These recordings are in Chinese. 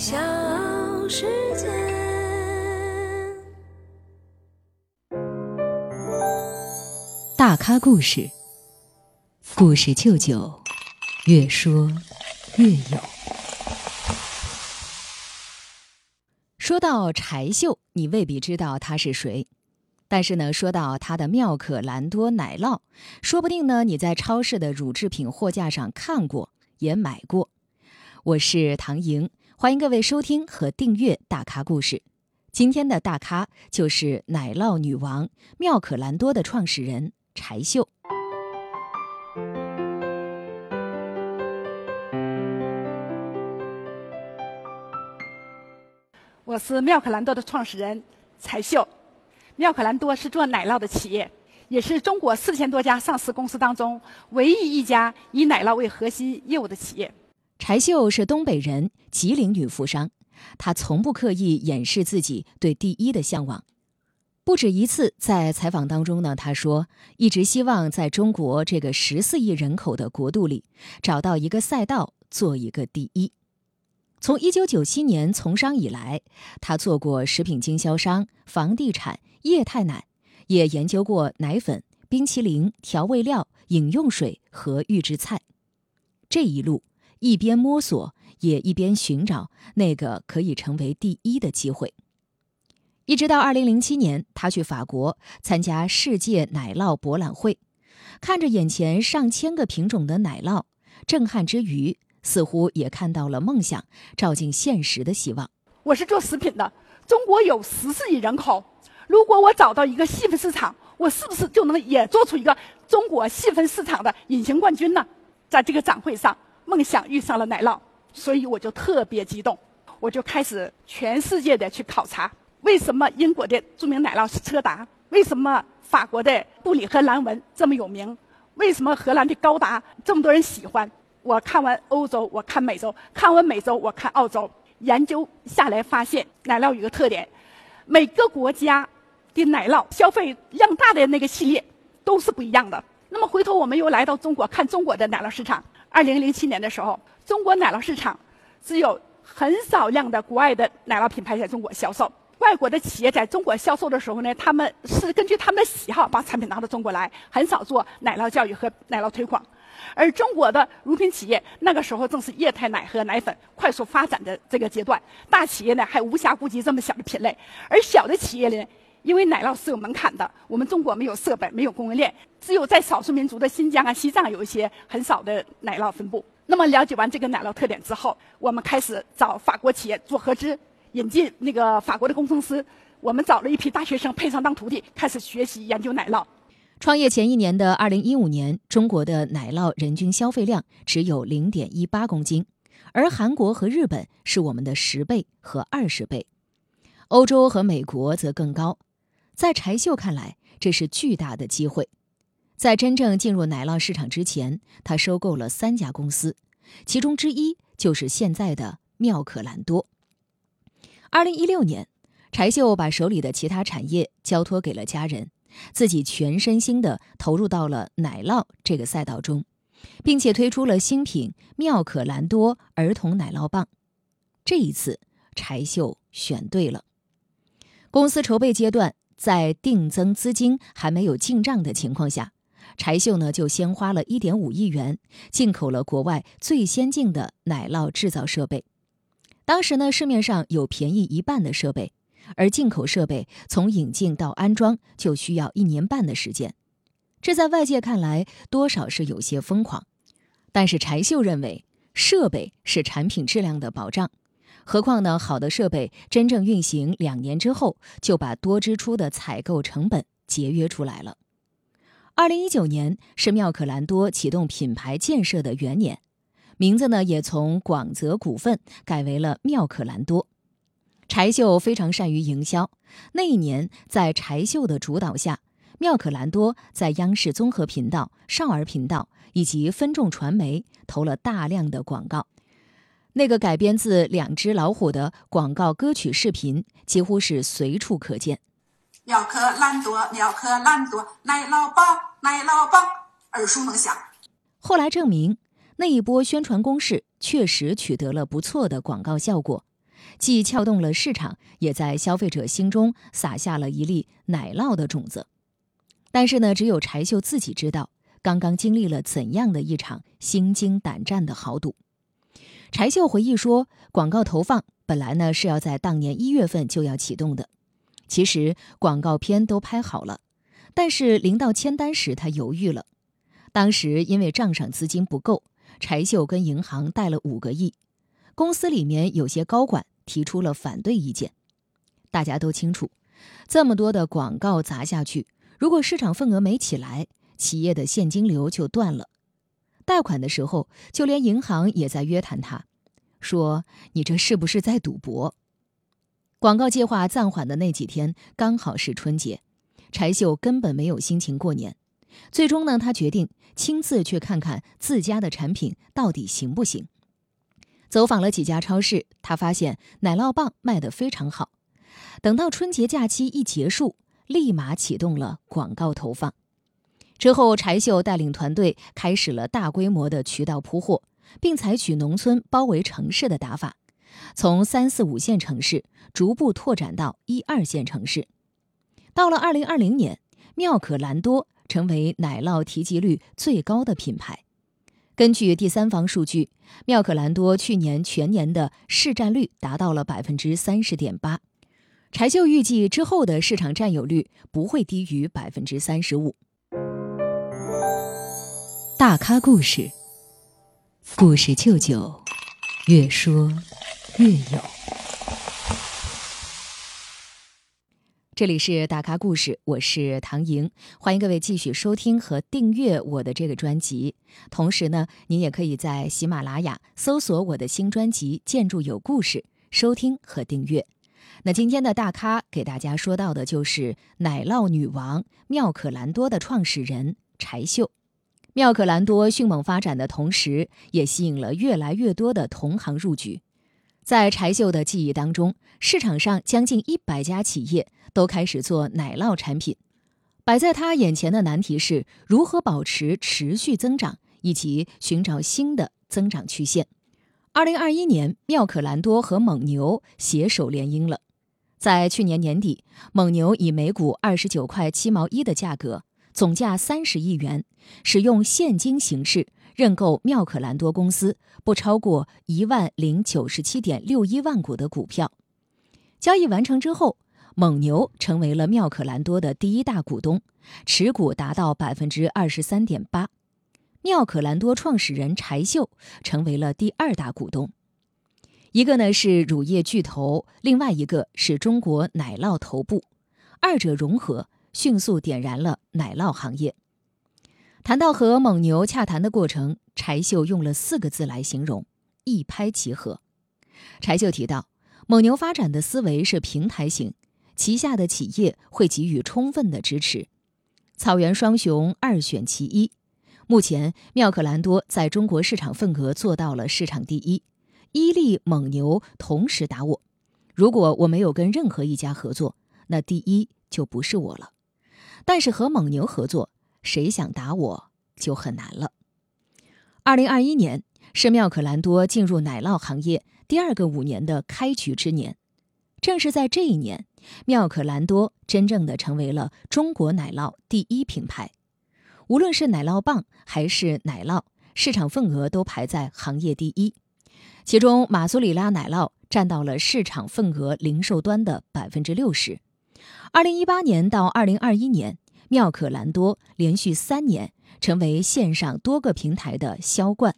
小世界。大咖故事，故事舅舅，越说越有。说到柴秀，你未必知道他是谁，但是呢，说到他的妙可蓝多奶酪，说不定呢，你在超市的乳制品货架上看过，也买过。我是唐莹，欢迎各位收听和订阅《大咖故事》。今天的大咖就是奶酪女王妙可蓝多的创始人柴秀。我是妙可蓝多的创始人柴秀。妙可蓝多是做奶酪的企业，也是中国四千多家上市公司当中唯一一家以奶酪为核心业务的企业。柴秀是东北人，吉林女富商。她从不刻意掩饰自己对第一的向往。不止一次在采访当中呢，她说一直希望在中国这个十四亿人口的国度里找到一个赛道，做一个第一。从一九九七年从商以来，他做过食品经销商、房地产、液态奶，也研究过奶粉、冰淇淋、调味料、饮用水和预制菜。这一路一边摸索，也一边寻找那个可以成为第一的机会。一直到二零零七年，他去法国参加世界奶酪博览会，看着眼前上千个品种的奶酪，震撼之余。似乎也看到了梦想照进现实的希望。我是做食品的，中国有十四亿人口，如果我找到一个细分市场，我是不是就能也做出一个中国细分市场的隐形冠军呢？在这个展会上，梦想遇上了奶酪，所以我就特别激动，我就开始全世界的去考察，为什么英国的著名奶酪是车达，为什么法国的布里和蓝纹这么有名，为什么荷兰的高达这么多人喜欢。我看完欧洲，我看美洲，看完美洲，我看澳洲，研究下来发现，奶酪有个特点，每个国家的奶酪消费量大的那个系列都是不一样的。那么回头我们又来到中国看中国的奶酪市场。二零零七年的时候，中国奶酪市场只有很少量的国外的奶酪品牌在中国销售。外国的企业在中国销售的时候呢，他们是根据他们的喜好把产品拿到中国来，很少做奶酪教育和奶酪推广。而中国的乳品企业那个时候正是液态奶和奶粉快速发展的这个阶段，大企业呢还无暇顾及这么小的品类，而小的企业呢，因为奶酪是有门槛的，我们中国没有设备，没有供应链，只有在少数民族的新疆啊、西藏有一些很少的奶酪分布。那么了解完这个奶酪特点之后，我们开始找法国企业做合资，引进那个法国的工程师，我们找了一批大学生配上当徒弟，开始学习研究奶酪。创业前一年的二零一五年，中国的奶酪人均消费量只有零点一八公斤，而韩国和日本是我们的十倍和二十倍，欧洲和美国则更高。在柴秀看来，这是巨大的机会。在真正进入奶酪市场之前，他收购了三家公司，其中之一就是现在的妙可蓝多。二零一六年，柴秀把手里的其他产业交托给了家人。自己全身心地投入到了奶酪这个赛道中，并且推出了新品妙可蓝多儿童奶酪棒。这一次，柴秀选对了。公司筹备阶段，在定增资金还没有进账的情况下，柴秀呢就先花了一点五亿元进口了国外最先进的奶酪制造设备。当时呢，市面上有便宜一半的设备。而进口设备从引进到安装就需要一年半的时间，这在外界看来多少是有些疯狂。但是柴秀认为，设备是产品质量的保障。何况呢，好的设备真正运行两年之后，就把多支出的采购成本节约出来了。二零一九年是妙可蓝多启动品牌建设的元年，名字呢也从广泽股份改为了妙可蓝多。柴秀非常善于营销。那一年，在柴秀的主导下，妙可蓝多在央视综合频道、少儿频道以及分众传媒投了大量的广告。那个改编自《两只老虎》的广告歌曲视频几乎是随处可见。妙可蓝多，妙可蓝多，奶酪奶酪棒，耳熟能详。后来证明，那一波宣传攻势确实取得了不错的广告效果。既撬动了市场，也在消费者心中撒下了一粒奶酪的种子。但是呢，只有柴秀自己知道，刚刚经历了怎样的一场心惊胆战的豪赌。柴秀回忆说，广告投放本来呢是要在当年一月份就要启动的，其实广告片都拍好了，但是临到签单时，他犹豫了。当时因为账上资金不够，柴秀跟银行贷了五个亿，公司里面有些高管提出了反对意见。大家都清楚，这么多的广告砸下去，如果市场份额没起来，企业的现金流就断了。贷款的时候，就连银行也在约谈他，说：“你这是不是在赌博？”广告计划暂缓的那几天，刚好是春节，柴秀根本没有心情过年。最终呢，他决定亲自去看看自家的产品到底行不行。走访了几家超市，他发现奶酪棒卖得非常好。等到春节假期一结束，立马启动了广告投放。之后，柴秀带领团队开始了大规模的渠道铺货，并采取农村包围城市的打法，从三四五线城市逐步拓展到一二线城市。到了二零二零年，妙可蓝多。成为奶酪提及率最高的品牌。根据第三方数据，妙可蓝多去年全年的市占率达到了百分之三十点八。柴秀预计之后的市场占有率不会低于百分之三十五。大咖故事，故事舅舅，越说越有。这里是大咖故事，我是唐莹，欢迎各位继续收听和订阅我的这个专辑。同时呢，您也可以在喜马拉雅搜索我的新专辑《建筑有故事》，收听和订阅。那今天的大咖给大家说到的就是奶酪女王妙可蓝多的创始人柴秀。妙可蓝多迅猛发展的同时，也吸引了越来越多的同行入局。在柴秀的记忆当中，市场上将近一百家企业。都开始做奶酪产品，摆在他眼前的难题是如何保持持续增长，以及寻找新的增长曲线。二零二一年，妙可蓝多和蒙牛携手联姻了。在去年年底，蒙牛以每股二十九块七毛一的价格，总价三十亿元，使用现金形式认购妙可蓝多公司不超过一万零九十七点六一万股的股票。交易完成之后。蒙牛成为了妙可蓝多的第一大股东，持股达到百分之二十三点八。妙可蓝多创始人柴秀成为了第二大股东。一个呢是乳业巨头，另外一个是中国奶酪头部，二者融合，迅速点燃了奶酪行业。谈到和蒙牛洽谈的过程，柴秀用了四个字来形容：一拍即合。柴秀提到，蒙牛发展的思维是平台型。旗下的企业会给予充分的支持，草原双雄二选其一。目前，妙可蓝多在中国市场份额做到了市场第一，伊利、蒙牛同时打我。如果我没有跟任何一家合作，那第一就不是我了。但是和蒙牛合作，谁想打我就很难了。二零二一年是妙可蓝多进入奶酪行业第二个五年的开局之年，正是在这一年。妙可蓝多真正的成为了中国奶酪第一品牌，无论是奶酪棒还是奶酪，市场份额都排在行业第一。其中，马苏里拉奶酪占到了市场份额零售端的百分之六十。二零一八年到二零二一年，妙可蓝多连续三年成为线上多个平台的销冠。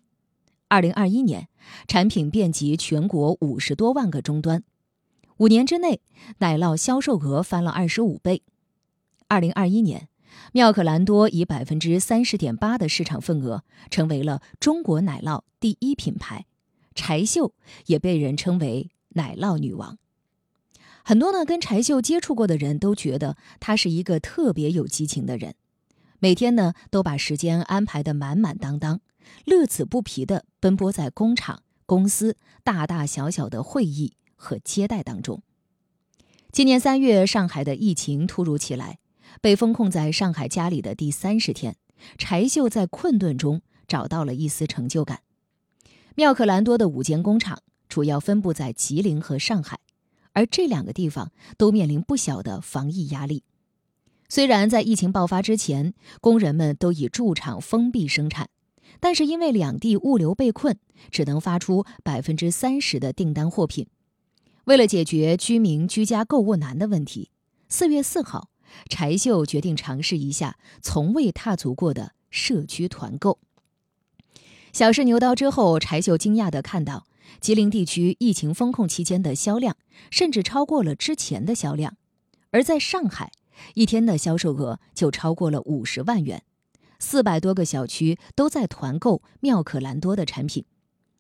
二零二一年，产品遍及全国五十多万个终端。五年之内，奶酪销售额翻了二十五倍。二零二一年，妙可蓝多以百分之三十点八的市场份额，成为了中国奶酪第一品牌。柴秀也被人称为奶酪女王。很多呢跟柴秀接触过的人都觉得她是一个特别有激情的人，每天呢都把时间安排得满满当当，乐此不疲地奔波在工厂、公司大大小小的会议。和接待当中，今年三月，上海的疫情突如其来，被封控在上海家里的第三十天，柴秀在困顿中找到了一丝成就感。妙可蓝多的五间工厂主要分布在吉林和上海，而这两个地方都面临不小的防疫压力。虽然在疫情爆发之前，工人们都以驻厂封闭生产，但是因为两地物流被困，只能发出百分之三十的订单货品。为了解决居民居家购物难的问题，四月四号，柴秀决定尝试一下从未踏足过的社区团购。小试牛刀之后，柴秀惊讶地看到，吉林地区疫情封控期间的销量甚至超过了之前的销量，而在上海，一天的销售额就超过了五十万元，四百多个小区都在团购妙可蓝多的产品，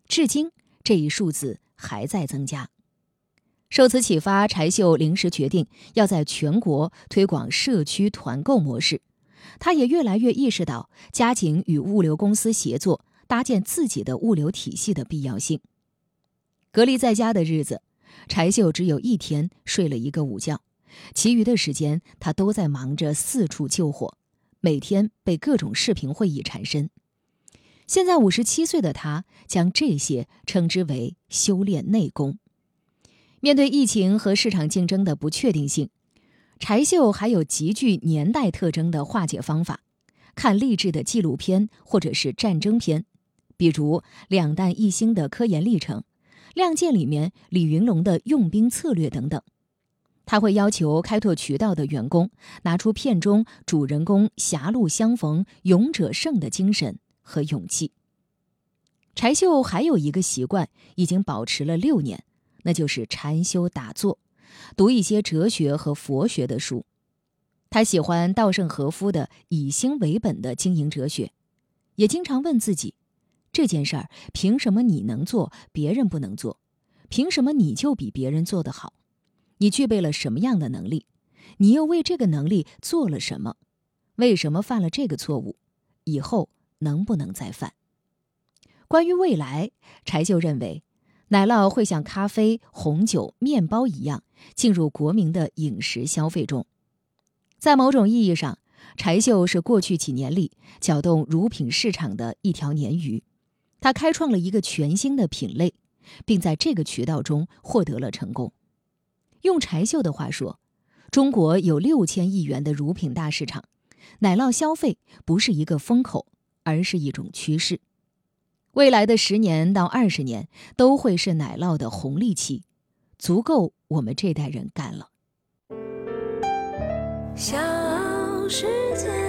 至今这一数字还在增加。受此启发，柴秀临时决定要在全国推广社区团购模式。他也越来越意识到加紧与物流公司协作，搭建自己的物流体系的必要性。隔离在家的日子，柴秀只有一天睡了一个午觉，其余的时间他都在忙着四处救火，每天被各种视频会议缠身。现在五十七岁的他，将这些称之为修炼内功。面对疫情和市场竞争的不确定性，柴秀还有极具年代特征的化解方法：看励志的纪录片或者是战争片，比如《两弹一星》的科研历程，《亮剑》里面李云龙的用兵策略等等。他会要求开拓渠道的员工拿出片中主人公狭路相逢勇者胜的精神和勇气。柴秀还有一个习惯，已经保持了六年。那就是禅修打坐，读一些哲学和佛学的书。他喜欢稻盛和夫的以心为本的经营哲学，也经常问自己：这件事儿凭什么你能做，别人不能做？凭什么你就比别人做得好？你具备了什么样的能力？你又为这个能力做了什么？为什么犯了这个错误？以后能不能再犯？关于未来，柴秀认为。奶酪会像咖啡、红酒、面包一样进入国民的饮食消费中。在某种意义上，柴秀是过去几年里搅动乳品市场的一条鲶鱼。他开创了一个全新的品类，并在这个渠道中获得了成功。用柴秀的话说，中国有六千亿元的乳品大市场，奶酪消费不是一个风口，而是一种趋势。未来的十年到二十年都会是奶酪的红利期，足够我们这代人干了。小世界。